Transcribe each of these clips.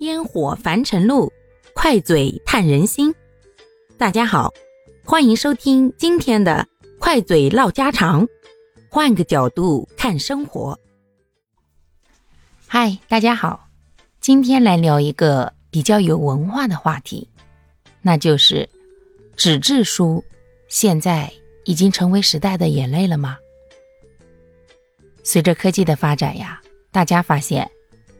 烟火凡尘路，快嘴探人心。大家好，欢迎收听今天的快嘴唠家常，换个角度看生活。嗨，大家好，今天来聊一个比较有文化的话题，那就是纸质书现在已经成为时代的眼泪了吗？随着科技的发展呀，大家发现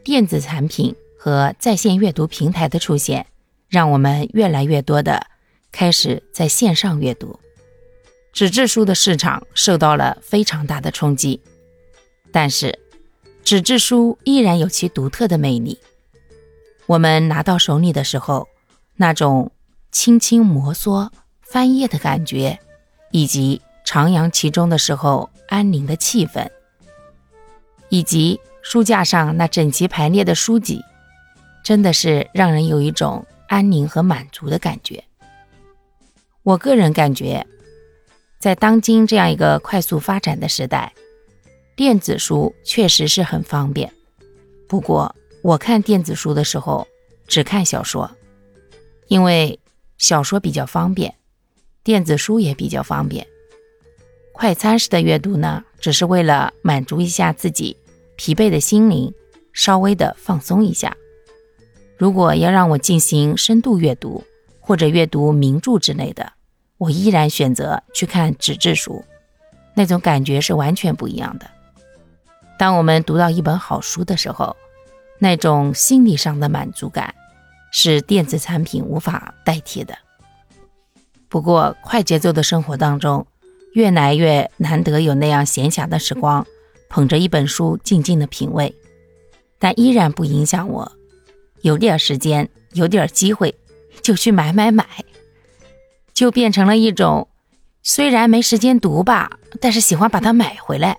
电子产品。和在线阅读平台的出现，让我们越来越多的开始在线上阅读，纸质书的市场受到了非常大的冲击。但是，纸质书依然有其独特的魅力。我们拿到手里的时候，那种轻轻摩挲、翻页的感觉，以及徜徉其中的时候安宁的气氛，以及书架上那整齐排列的书籍。真的是让人有一种安宁和满足的感觉。我个人感觉，在当今这样一个快速发展的时代，电子书确实是很方便。不过，我看电子书的时候只看小说，因为小说比较方便，电子书也比较方便。快餐式的阅读呢，只是为了满足一下自己疲惫的心灵，稍微的放松一下。如果要让我进行深度阅读或者阅读名著之类的，我依然选择去看纸质书，那种感觉是完全不一样的。当我们读到一本好书的时候，那种心理上的满足感是电子产品无法代替的。不过，快节奏的生活当中，越来越难得有那样闲暇的时光，捧着一本书静静的品味，但依然不影响我。有点时间，有点机会，就去买买买，就变成了一种，虽然没时间读吧，但是喜欢把它买回来。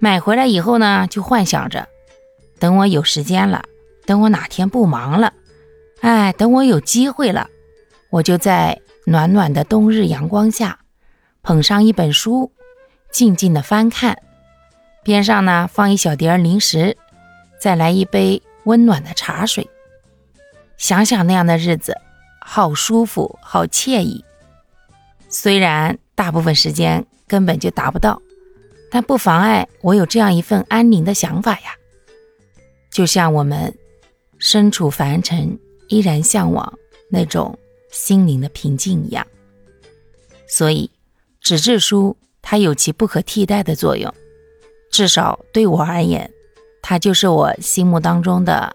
买回来以后呢，就幻想着，等我有时间了，等我哪天不忙了，哎，等我有机会了，我就在暖暖的冬日阳光下，捧上一本书，静静的翻看，边上呢放一小碟零食，再来一杯温暖的茶水。想想那样的日子，好舒服，好惬意。虽然大部分时间根本就达不到，但不妨碍我有这样一份安宁的想法呀。就像我们身处凡尘，依然向往那种心灵的平静一样。所以，纸质书它有其不可替代的作用，至少对我而言，它就是我心目当中的。